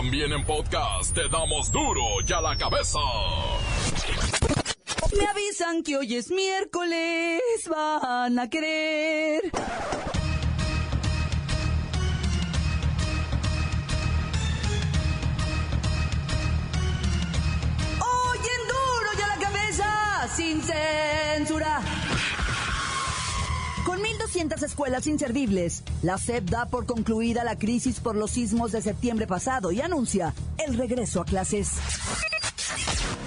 También en podcast te damos duro y a la cabeza. Me avisan que hoy es miércoles, van a querer. Sin censura. Con 1.200 escuelas inservibles, la SEP da por concluida la crisis por los sismos de septiembre pasado y anuncia el regreso a clases.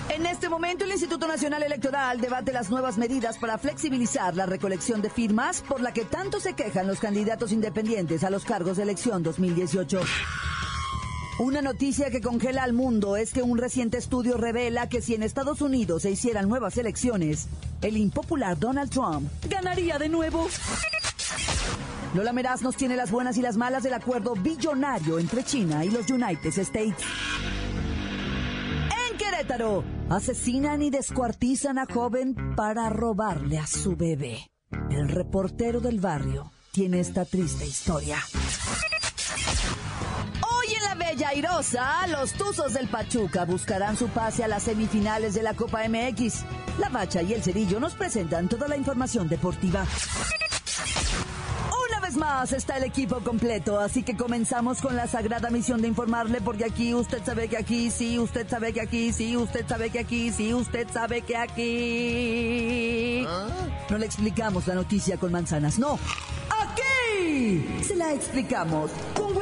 En este momento, el Instituto Nacional Electoral debate las nuevas medidas para flexibilizar la recolección de firmas por la que tanto se quejan los candidatos independientes a los cargos de elección 2018. Una noticia que congela al mundo es que un reciente estudio revela que si en Estados Unidos se hicieran nuevas elecciones, el impopular Donald Trump ganaría de nuevo. Lola Meraz nos tiene las buenas y las malas del acuerdo billonario entre China y los United States. En Querétaro, asesinan y descuartizan a joven para robarle a su bebé. El reportero del barrio tiene esta triste historia. Los Tuzos del Pachuca buscarán su pase a las semifinales de la Copa MX. La Bacha y el Cerillo nos presentan toda la información deportiva. Una vez más está el equipo completo, así que comenzamos con la sagrada misión de informarle, porque aquí usted sabe que aquí, sí, usted sabe que aquí, sí, usted sabe que aquí, sí, usted sabe que aquí. No le explicamos la noticia con manzanas, no. Aquí se la explicamos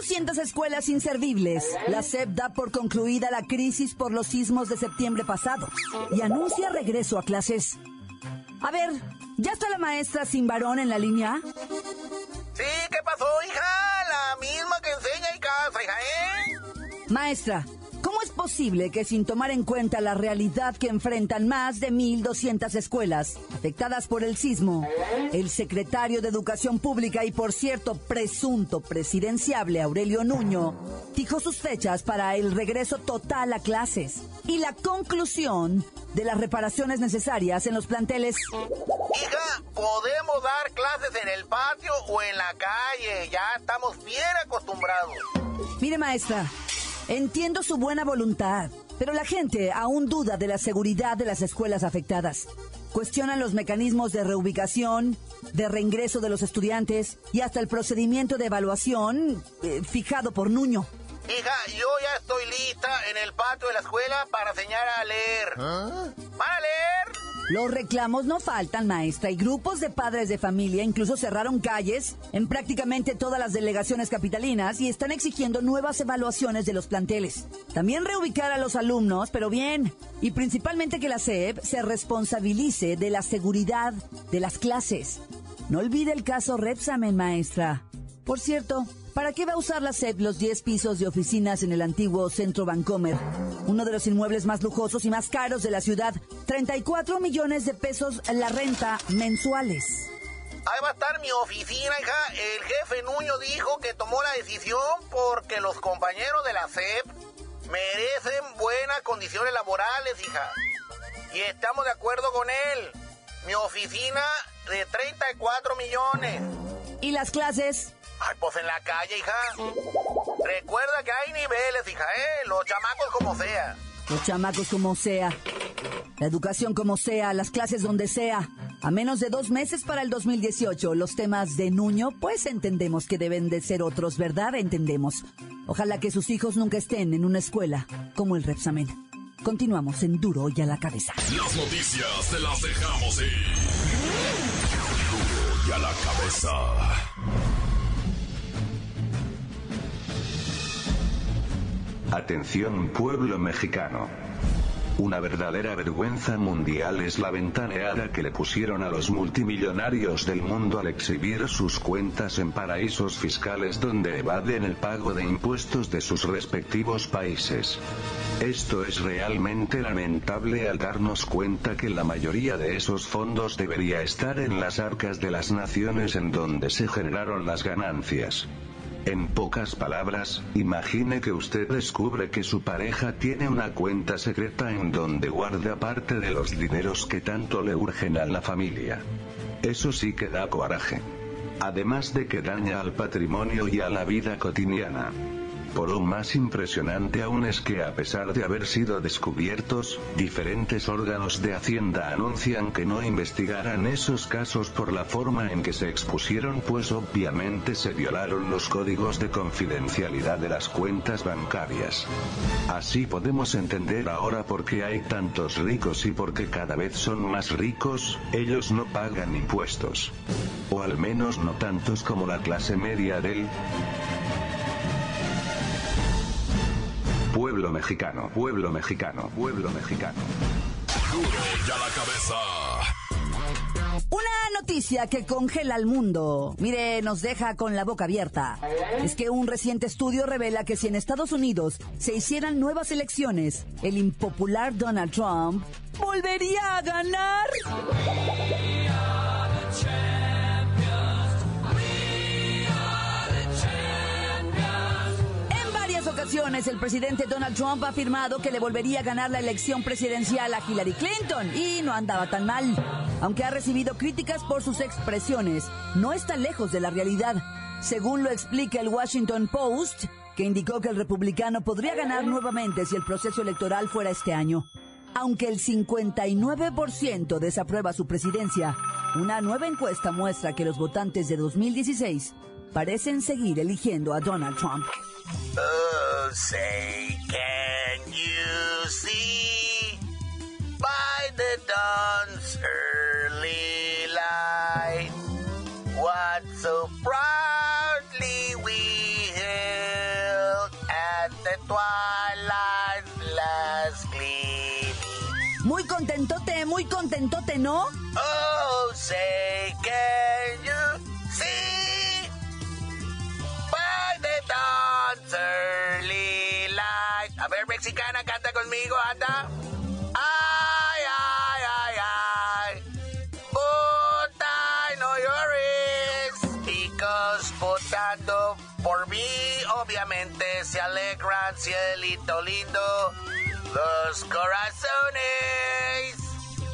1.200 escuelas inservibles, la SEP da por concluida la crisis por los sismos de septiembre pasado y anuncia regreso a clases. A ver, ¿ya está la maestra sin varón en la línea? Sí, ¿qué pasó, hija? La misma que enseña en casa, hija, ¿eh? Maestra, ¿cómo es posible que sin tomar en cuenta la realidad que enfrentan más de 1.200 escuelas afectadas por el sismo, el secretario de Educación Pública y, por cierto, presunto presidenciable Aurelio Nuño, fijó sus fechas para el regreso total a clases y la conclusión de las reparaciones necesarias en los planteles? Hija, podemos dar clases en el patio o en la calle. Ya estamos bien acostumbrados. Mire, maestra, entiendo su buena voluntad, pero la gente aún duda de la seguridad de las escuelas afectadas. Cuestionan los mecanismos de reubicación, de reingreso de los estudiantes y hasta el procedimiento de evaluación eh, fijado por Nuño. Hija, yo ya estoy lista en el patio de la escuela para enseñar a leer. ¿Van a leer? Los reclamos no faltan, maestra, y grupos de padres de familia incluso cerraron calles en prácticamente todas las delegaciones capitalinas y están exigiendo nuevas evaluaciones de los planteles. También reubicar a los alumnos, pero bien, y principalmente que la SEP se responsabilice de la seguridad de las clases. No olvide el caso Repsamen, maestra. Por cierto, ¿Para qué va a usar la SEP los 10 pisos de oficinas en el antiguo Centro Vancomer? Uno de los inmuebles más lujosos y más caros de la ciudad. 34 millones de pesos la renta mensuales. Ahí va a estar mi oficina, hija. El jefe Nuño dijo que tomó la decisión porque los compañeros de la SEP merecen buenas condiciones laborales, hija. Y estamos de acuerdo con él. Mi oficina de 34 millones. ¿Y las clases? Ay, pues en la calle, hija. Recuerda que hay niveles, hija, ¿eh? Los chamacos como sea. Los chamacos como sea. La educación como sea, las clases donde sea. A menos de dos meses para el 2018, los temas de Nuño, pues entendemos que deben de ser otros, ¿verdad? Entendemos. Ojalá que sus hijos nunca estén en una escuela como el Repsamen. Continuamos en Duro y a la cabeza. Las noticias te las dejamos ir. Duro y a la cabeza. Atención pueblo mexicano. Una verdadera vergüenza mundial es la ventaneada que le pusieron a los multimillonarios del mundo al exhibir sus cuentas en paraísos fiscales donde evaden el pago de impuestos de sus respectivos países. Esto es realmente lamentable al darnos cuenta que la mayoría de esos fondos debería estar en las arcas de las naciones en donde se generaron las ganancias. En pocas palabras, imagine que usted descubre que su pareja tiene una cuenta secreta en donde guarda parte de los dineros que tanto le urgen a la familia. Eso sí que da coraje. Además de que daña al patrimonio y a la vida cotidiana. Por lo más impresionante aún es que a pesar de haber sido descubiertos, diferentes órganos de Hacienda anuncian que no investigarán esos casos por la forma en que se expusieron pues obviamente se violaron los códigos de confidencialidad de las cuentas bancarias. Así podemos entender ahora por qué hay tantos ricos y por qué cada vez son más ricos, ellos no pagan impuestos. O al menos no tantos como la clase media del Pueblo mexicano, pueblo mexicano, pueblo mexicano. Una noticia que congela al mundo. Mire, nos deja con la boca abierta. Es que un reciente estudio revela que si en Estados Unidos se hicieran nuevas elecciones, el impopular Donald Trump volvería a ganar. El presidente Donald Trump ha afirmado que le volvería a ganar la elección presidencial a Hillary Clinton y no andaba tan mal. Aunque ha recibido críticas por sus expresiones, no está lejos de la realidad. Según lo explica el Washington Post, que indicó que el republicano podría ganar nuevamente si el proceso electoral fuera este año. Aunque el 59% desaprueba su presidencia, una nueva encuesta muestra que los votantes de 2016 parecen seguir eligiendo a Donald Trump. Say, can you see by the dawn's early light what so proudly we hailed at the twilight's last gleaming? Muy contentote, muy contentote, ¿no? Obviamente se alegran, cielito lindo, los corazones.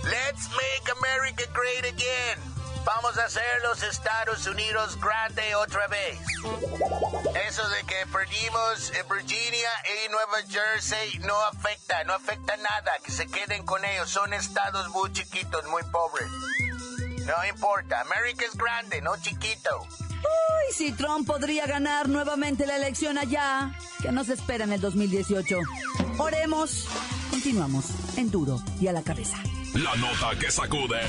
Let's make America great again. Vamos a hacer los Estados Unidos grande otra vez. Eso de que perdimos Virginia y Nueva Jersey no afecta, no afecta nada. Que se queden con ellos. Son estados muy chiquitos, muy pobres. No importa. América es grande, no chiquito. Uy, si Trump podría ganar nuevamente la elección allá, que nos espera en el 2018. Oremos. Continuamos en duro y a la cabeza. La nota que sacude.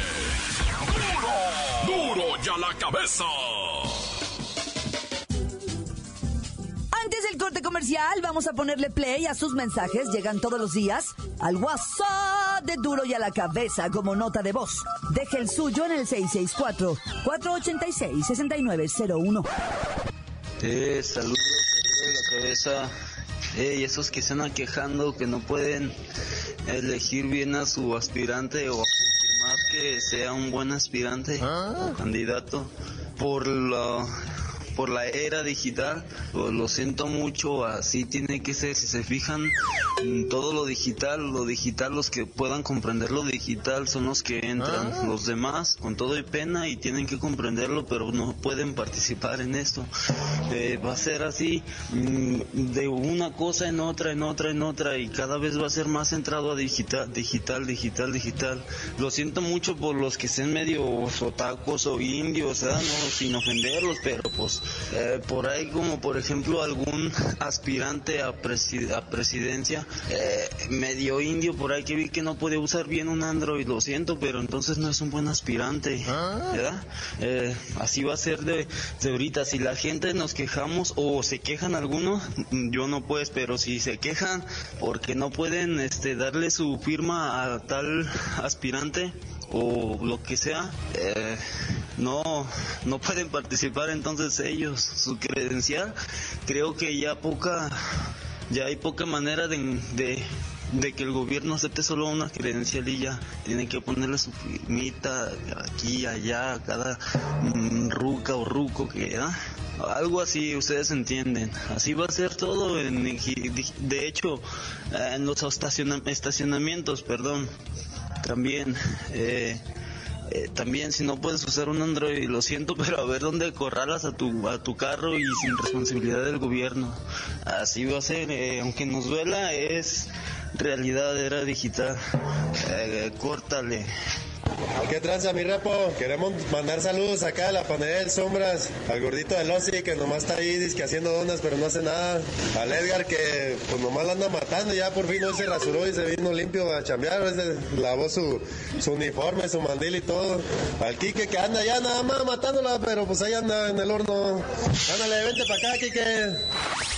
¡Duro! ¡Duro ya la cabeza! Corte comercial, vamos a ponerle play a sus mensajes. Llegan todos los días al WhatsApp de Duro y a la cabeza como nota de voz. Deje el suyo en el 664-486-6901. Eh, saludos, saludos a la cabeza. Eh, y esos que se andan quejando que no pueden elegir bien a su aspirante o a confirmar que sea un buen aspirante o candidato por la por la era digital, lo siento mucho, así tiene que ser, si se fijan, mm, todo lo digital, lo digital, los que puedan comprender lo digital son los que entran, los demás con todo y pena y tienen que comprenderlo, pero no pueden participar en esto. Eh, va a ser así, mm, de una cosa en otra, en otra, en otra, y cada vez va a ser más centrado a digital, digital, digital, digital. Lo siento mucho por los que estén medio otacos o indios, ¿verdad? No, sin ofenderlos, pero pues Eh, por ahí como por ejemplo algún aspirante a, a presidencia eh, medio indio por ahí que vi que no puede usar bien un Android, lo siento, pero entonces no es un buen aspirante, ah. ¿verdad? Eh, así va a ser de, de ahorita, si la gente nos quejamos o se quejan algunos, yo no pues, pero si se quejan porque no pueden este, darle su firma a tal aspirante, o lo que sea, eh, no, no pueden participar entonces ellos. Su credencial, creo que ya poca, ya hay poca manera de, de, que el gobierno acepte solo una credencial y ya tienen que ponerle su firmita aquí, allá, cada mm, ruca o ruco que da. Algo así, ustedes entienden. Así va a ser todo. En, de hecho, en los estacionamientos, perdón también. Eh, eh, también si no puedes usar un Android, lo siento, pero a ver dónde corralas a tu, a tu carro y sin responsabilidad del gobierno. Así va a ser, eh, aunque nos duela, es realidad, era digital. córtale. ¿Qué tranza, mi repo? Queremos mandar saludos acá a la panadería del Sombras, al gordito de Losi, que nomás está ahí disque haciendo donas, pero no hace nada. Al Edgar, que pues nomás la anda matando, ya por fin hoy se rasuró y se vino limpio a chambear, lavó su, su uniforme, su mandil y todo. Al Quique, que anda ya nada más matándola, pero pues ahí anda en el horno. Ándale, vente para acá, Quique.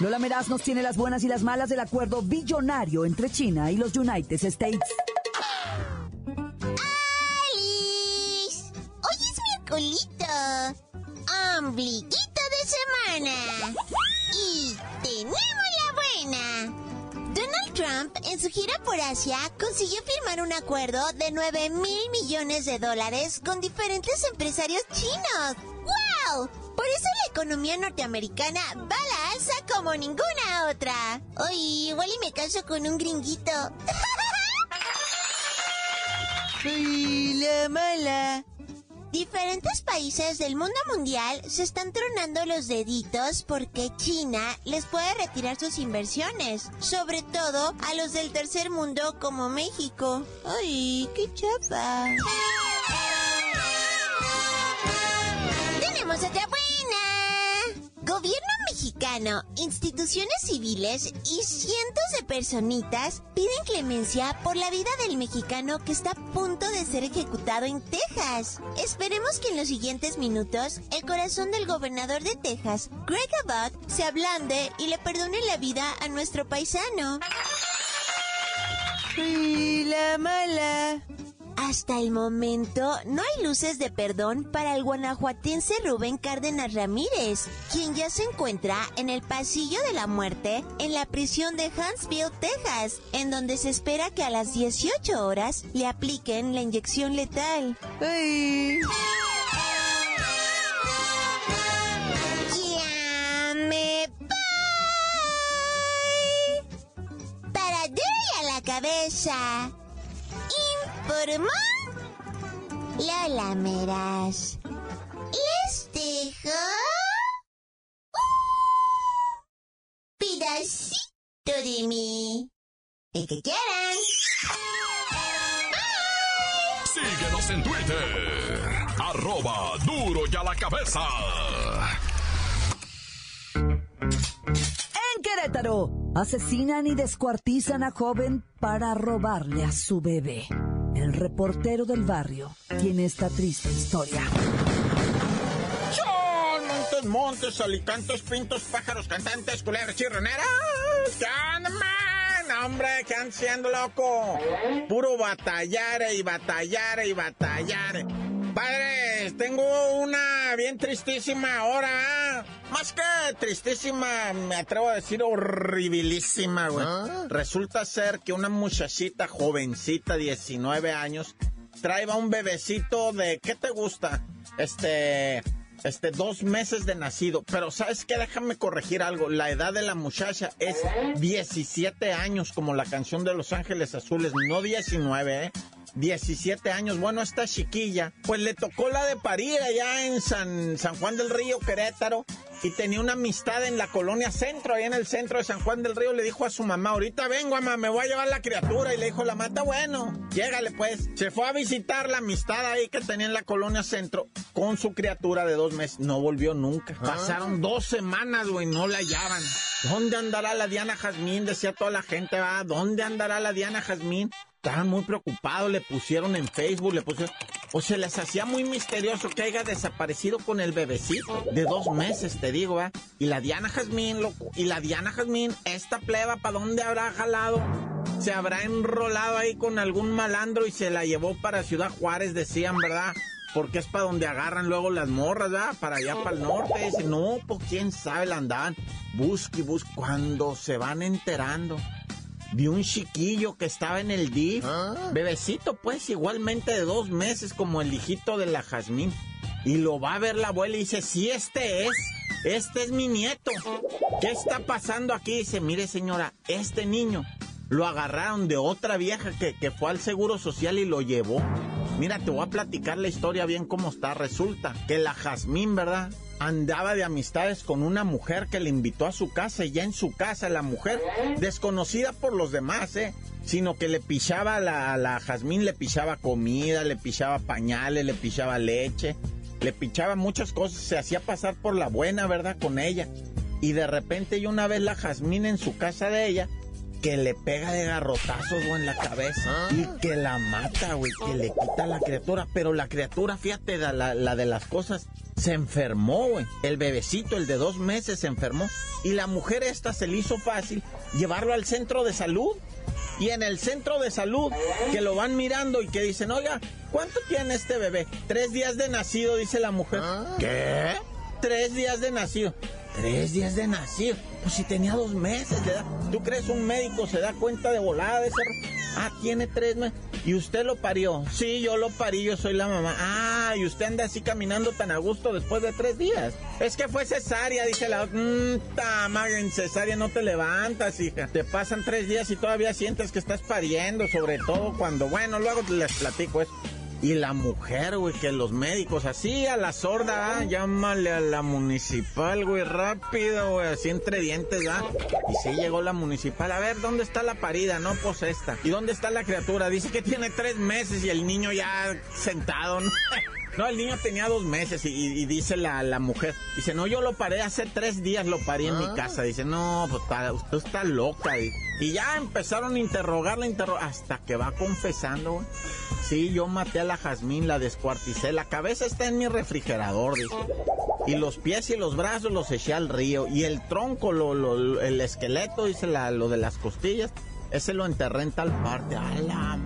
Lola Meraz nos tiene las buenas y las malas del acuerdo billonario entre China y los United States. ¡Alice! Hoy es miércolito, ombliguito de semana. Y tenemos la buena. Donald Trump, en su gira por Asia, consiguió firmar un acuerdo de 9 mil millones de dólares con diferentes empresarios chinos. ¡Wow! Por eso la economía norteamericana va a la como ninguna otra. Oye, igual y me caso con un gringuito. ¡Ay, la mala! Diferentes países del mundo mundial se están tronando los deditos porque China les puede retirar sus inversiones, sobre todo a los del tercer mundo como México. ¡Ay, qué chapa! ¡Tenemos otra Gobierno instituciones civiles y cientos de personitas piden clemencia por la vida del mexicano que está a punto de ser ejecutado en Texas. Esperemos que en los siguientes minutos el corazón del gobernador de Texas, Greg Abbott, se ablande y le perdone la vida a nuestro paisano. La mala. Hasta el momento no hay luces de perdón para el guanajuatense Rubén Cárdenas Ramírez, quien ya se encuentra en el pasillo de la muerte en la prisión de Huntsville, Texas, en donde se espera que a las 18 horas le apliquen la inyección letal. Ay. Ya me voy. Para a la cabeza informó Lola Meras. Les dejo un pedacito de mí. El que quieran. Síguenos en Twitter. Arroba duro y a la cabeza. En Querétaro, asesinan y descuartizan a joven para robarle a su bebé el reportero del barrio, tiene esta triste historia. Son montes, montes, alicantes, pintos, pájaros, cantantes, culebras, chirroneras. ¿Qué andan, man? Hombre, ¿qué andan siendo loco? Puro batallar y batallar y batallar. Padres, tengo una bien tristísima ahora. Más que tristísima, me atrevo a decir horribilísima, güey. ¿Ah? Resulta ser que una muchachita jovencita, 19 años, trae un bebecito de, ¿qué te gusta? Este, este, dos meses de nacido. Pero ¿sabes qué? Déjame corregir algo. La edad de la muchacha es 17 años, como la canción de Los Ángeles Azules, no 19, ¿eh? 17 años. Bueno, esta chiquilla, pues le tocó la de parir allá en San, San Juan del Río, Querétaro y tenía una amistad en la colonia centro, ahí en el centro de San Juan del Río, le dijo a su mamá, ahorita vengo, mamá, me voy a llevar la criatura, y le dijo la mata, bueno, llégale pues. Se fue a visitar la amistad ahí que tenía en la colonia centro con su criatura de dos meses, no volvió nunca. Ah. Pasaron dos semanas, güey, no la hallaban. ¿Dónde andará la Diana Jazmín? Decía toda la gente, va, ¿dónde andará la Diana Jazmín? Estaban muy preocupados, le pusieron en Facebook, le pusieron... O se les hacía muy misterioso que haya desaparecido con el bebecito de dos meses, te digo, ¿eh? Y la Diana Jazmín, loco, y la Diana Jazmín, esta pleba, ¿para dónde habrá jalado? Se habrá enrolado ahí con algún malandro y se la llevó para Ciudad Juárez, decían, ¿verdad? Porque es para donde agarran luego las morras, ¿verdad? Para allá, para el norte. Dice, no, pues quién sabe, la andaban. Busque y busque. Cuando se van enterando de un chiquillo que estaba en el DIF, ah. bebecito pues igualmente de dos meses como el hijito de la Jazmín. Y lo va a ver la abuela y dice, sí, este es, este es mi nieto. ¿Qué está pasando aquí? Dice, mire señora, este niño lo agarraron de otra vieja que, que fue al Seguro Social y lo llevó. Mira, te voy a platicar la historia bien cómo está. Resulta que la Jazmín, ¿verdad? Andaba de amistades con una mujer que le invitó a su casa y ya en su casa la mujer, desconocida por los demás, ¿eh? sino que le pichaba a la, la Jazmín, le pichaba comida, le pichaba pañales, le pichaba leche, le pichaba muchas cosas, se hacía pasar por la buena, ¿verdad? Con ella. Y de repente y una vez la Jazmín en su casa de ella, que le pega de garrotazos, en la cabeza. Ah. Y que la mata, güey, que le quita la criatura. Pero la criatura, fíjate, la, la de las cosas, se enfermó, güey. El bebecito, el de dos meses, se enfermó. Y la mujer esta se le hizo fácil llevarlo al centro de salud. Y en el centro de salud, que lo van mirando y que dicen, oiga, ¿cuánto tiene este bebé? Tres días de nacido, dice la mujer. Ah. ¿Qué? Tres días de nacido. Tres días de nacido. Pues si tenía dos meses de edad. ¿Tú crees un médico se da cuenta de volada de ese... Ah, tiene tres meses. ¿Y usted lo parió? Sí, yo lo parí, yo soy la mamá. Ah, y usted anda así caminando tan a gusto después de tres días. Es que fue cesárea, dice la otra. Mmm, en cesárea no te levantas, hija. Te pasan tres días y todavía sientes que estás pariendo, sobre todo cuando, bueno, luego les platico eso. Y la mujer, güey, que los médicos, así a la sorda, llámale a la municipal, güey, rápido, güey, así entre dientes, ¿ah? Y sí llegó la municipal, a ver, ¿dónde está la parida? No, pues esta. ¿Y dónde está la criatura? Dice que tiene tres meses y el niño ya sentado, ¿no? No, el niño tenía dos meses y, dice la, la, mujer, dice, no, yo lo paré hace tres días, lo paré en mi ah. casa. Dice, no, pues usted está loca. Y ya empezaron a interrogarla, hasta que va confesando, güey. Sí, yo maté a la Jazmín, la descuarticé. La cabeza está en mi refrigerador, dice. Y los pies y los brazos los eché al río. Y el tronco, lo, el esqueleto, dice la, lo de las costillas, ese lo enterré en tal parte. ¡A la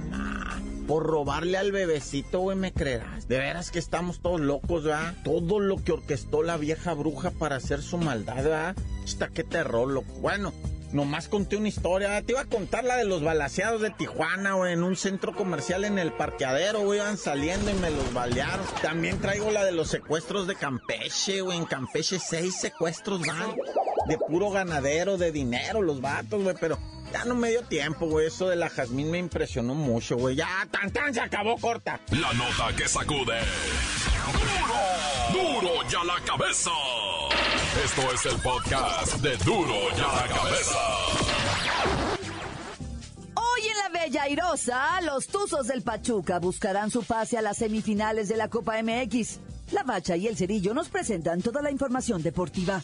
por robarle al bebecito, güey, me creerás. De veras que estamos todos locos, ¿verdad? Todo lo que orquestó la vieja bruja para hacer su maldad, ¿verdad? Está qué terror, loco. Bueno, nomás conté una historia. Te iba a contar la de los balaseados de Tijuana, güey, en un centro comercial en el parqueadero, güey, iban saliendo y me los balearon. También traigo la de los secuestros de Campeche, güey. En Campeche seis secuestros van. De puro ganadero, de dinero, los vatos, güey, pero ya no me dio tiempo, güey. Eso de la Jazmín me impresionó mucho, güey. Ya, tan tan, se acabó corta. La nota que sacude. ¡Duro! ¡Duro ya la cabeza! Esto es el podcast de Duro ya la cabeza. Hoy en la Bella Airosa, los Tuzos del Pachuca buscarán su pase a las semifinales de la Copa MX. La Bacha y el Cerillo nos presentan toda la información deportiva.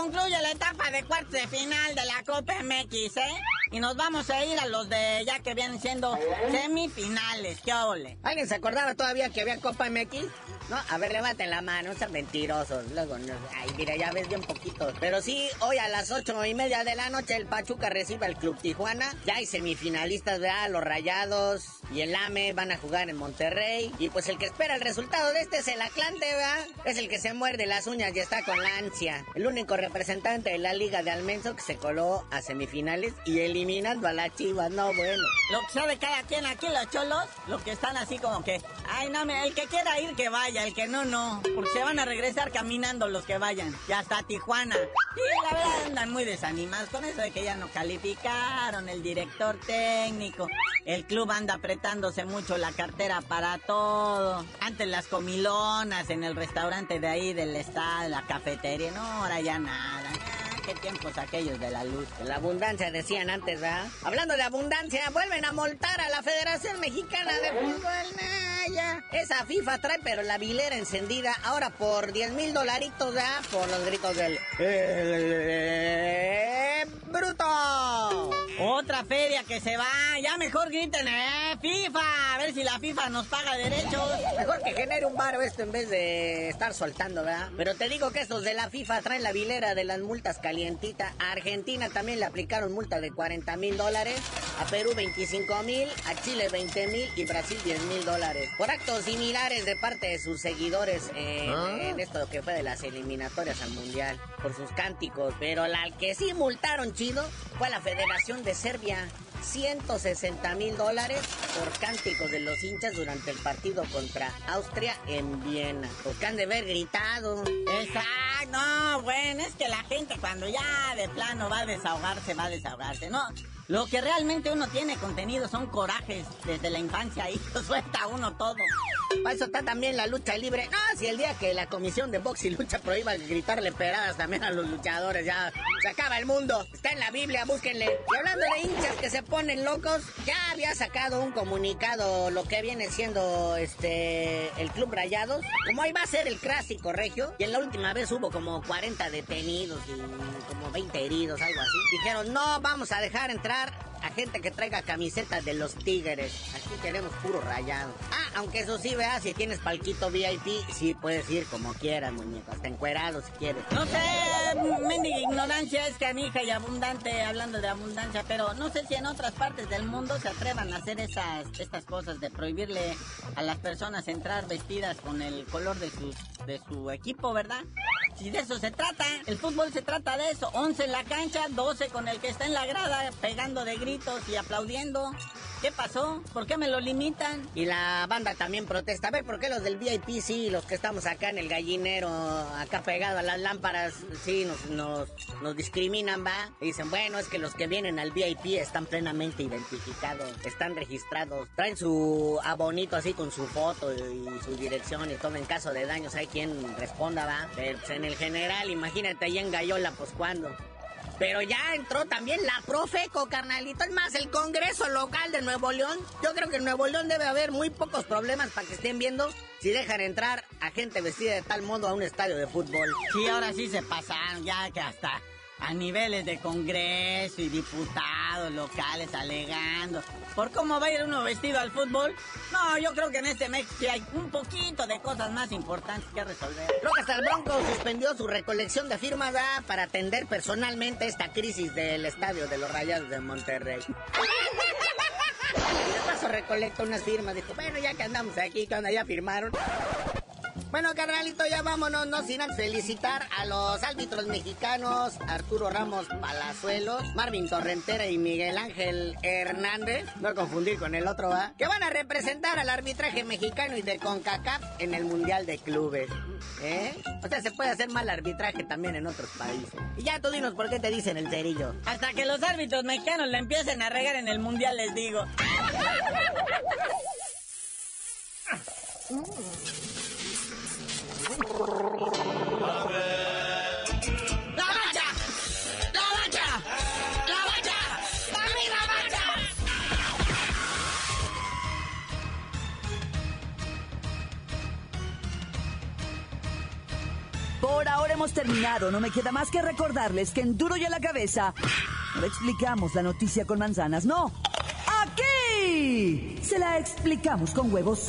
Concluye la etapa de cuartos de final de la Copa MX, ¿eh? Y nos vamos a ir a los de ya que vienen siendo semifinales. ¿Qué ole? ¿Alguien se acordaba todavía que había Copa MX? No, a ver, levanten la mano, sean mentirosos. Luego, ay, mira, ya ves bien poquito. Pero sí, hoy a las ocho y media de la noche el Pachuca recibe al Club Tijuana. Ya hay semifinalistas, ¿verdad? Los Rayados, y el AME van a jugar en Monterrey. Y pues el que espera el resultado de este es el Atlante, ¿verdad? Es el que se muerde las uñas y está con la ansia. El único representante de la Liga de Almenso que se coló a semifinales y eliminando a la Chivas, no bueno. Lo que sabe cada quien aquí, los cholos, los que están así como que, ay, no, el que quiera ir que vaya, el que no, no. Porque se van a regresar caminando los que vayan. Ya está Tijuana. Y la verdad andan muy desanimados con eso de que ya no calificaron, el director técnico. El club anda apretándose mucho la cartera para todo. Antes las comilonas en el restaurante de ahí del estado, la cafetería. No, ahora ya nada. Qué tiempos aquellos de la luz. La abundancia decían antes, ¿verdad? Hablando de abundancia, vuelven a multar a la Federación Mexicana de Fútbol. Esa FIFA trae pero la vilera encendida ahora por 10 mil dolaritos, ¿verdad? Por los gritos del... ¡Eh, ¡Bruto! Otra feria que se va. Ya mejor griten, eh, FIFA. A ver si la FIFA nos paga derechos. Mejor que genere un baro esto en vez de estar soltando, ¿verdad? Pero te digo que estos de la FIFA traen la vilera de las multas calientita. A Argentina también le aplicaron multa de 40 mil dólares. A Perú 25 mil. A Chile 20 mil. Y Brasil 10 mil dólares. Por actos similares de parte de sus seguidores en, ¿Ah? en esto que fue de las eliminatorias al mundial. Por sus cánticos. Pero la que sí multaron chido fue la Federación de Serbia. 160 mil dólares por cánticos de los hinchas durante el partido contra Austria en Viena. Porque han de haber gritado. Exacto, no, bueno, es que la gente cuando ya de plano va a desahogarse, va a desahogarse, ¿no? Lo que realmente uno tiene contenido son corajes desde la infancia y lo suelta uno todo. Para eso está también la lucha libre. No, si el día que la comisión de box y lucha prohíba gritarle peradas también a los luchadores, ya se acaba el mundo. Está en la Biblia, búsquenle. Y hablando de hinchas que se ponen locos, ya había sacado un comunicado lo que viene siendo este el Club Rayados. Como ahí va a ser el clásico regio. Y en la última vez hubo como 40 detenidos y como 20 heridos, algo así. Dijeron, no vamos a dejar entrar a gente que traiga camisetas de los tigres. Aquí queremos puro rayado. Ah, aunque eso sí, vea, si tienes palquito VIP, sí puedes ir como quieras, muñeco. Hasta encuerado si quieres. No sé, mendiga ignorancia es canija y abundante, hablando de abundancia, pero no sé si en otras partes del mundo se atrevan a hacer esas, estas cosas de prohibirle a las personas entrar vestidas con el color de, sus, de su equipo, ¿verdad? Si de eso se trata, el fútbol se trata de eso. 11 en la cancha, 12 con el que está en la grada, pegando de gritos y aplaudiendo. ¿Qué pasó? ¿Por qué me lo limitan? Y la banda también protesta. A ver, ¿por qué los del VIP sí, los que estamos acá en el gallinero, acá pegado a las lámparas, sí, nos, nos, discriminan, va? Dicen, bueno, es que los que vienen al VIP están plenamente identificados, están registrados, traen su abonito así con su foto y su dirección y todo. En caso de daños hay quien responda, va? Pero pues, en el general, imagínate ahí en Gallola, pues cuándo. Pero ya entró también la Profeco, carnalito. Es más, el Congreso Local de Nuevo León. Yo creo que en Nuevo León debe haber muy pocos problemas para que estén viendo si dejan entrar a gente vestida de tal modo a un estadio de fútbol. Sí, ahora sí se pasaron, ya que hasta a niveles de Congreso y diputados locales alegando. ¿Por cómo va a ir uno vestido al fútbol? No, yo creo que en este sí hay un poquito de cosas más importantes que resolver. Creo que hasta suspendió su recolección de firmas ¿verdad? para atender personalmente esta crisis del estadio de los Rayados de Monterrey. De paso recolectó unas firmas, dijo, bueno, ya que andamos aquí, que onda, ya firmaron. Bueno, carnalito, ya vámonos, no sin antes felicitar a los árbitros mexicanos, Arturo Ramos Palazuelos, Marvin Torrentera y Miguel Ángel Hernández, no confundir con el otro, ¿va? Que van a representar al arbitraje mexicano y de CONCACAF en el Mundial de Clubes. ¿Eh? O sea, se puede hacer mal arbitraje también en otros países. Y ya tú dinos por qué te dicen el cerillo. Hasta que los árbitros mexicanos la empiecen a regar en el mundial, les digo. Por ahora hemos terminado. No me queda más que recordarles que en Duro y a la cabeza no explicamos la noticia con manzanas. No. Aquí se la explicamos con huevos.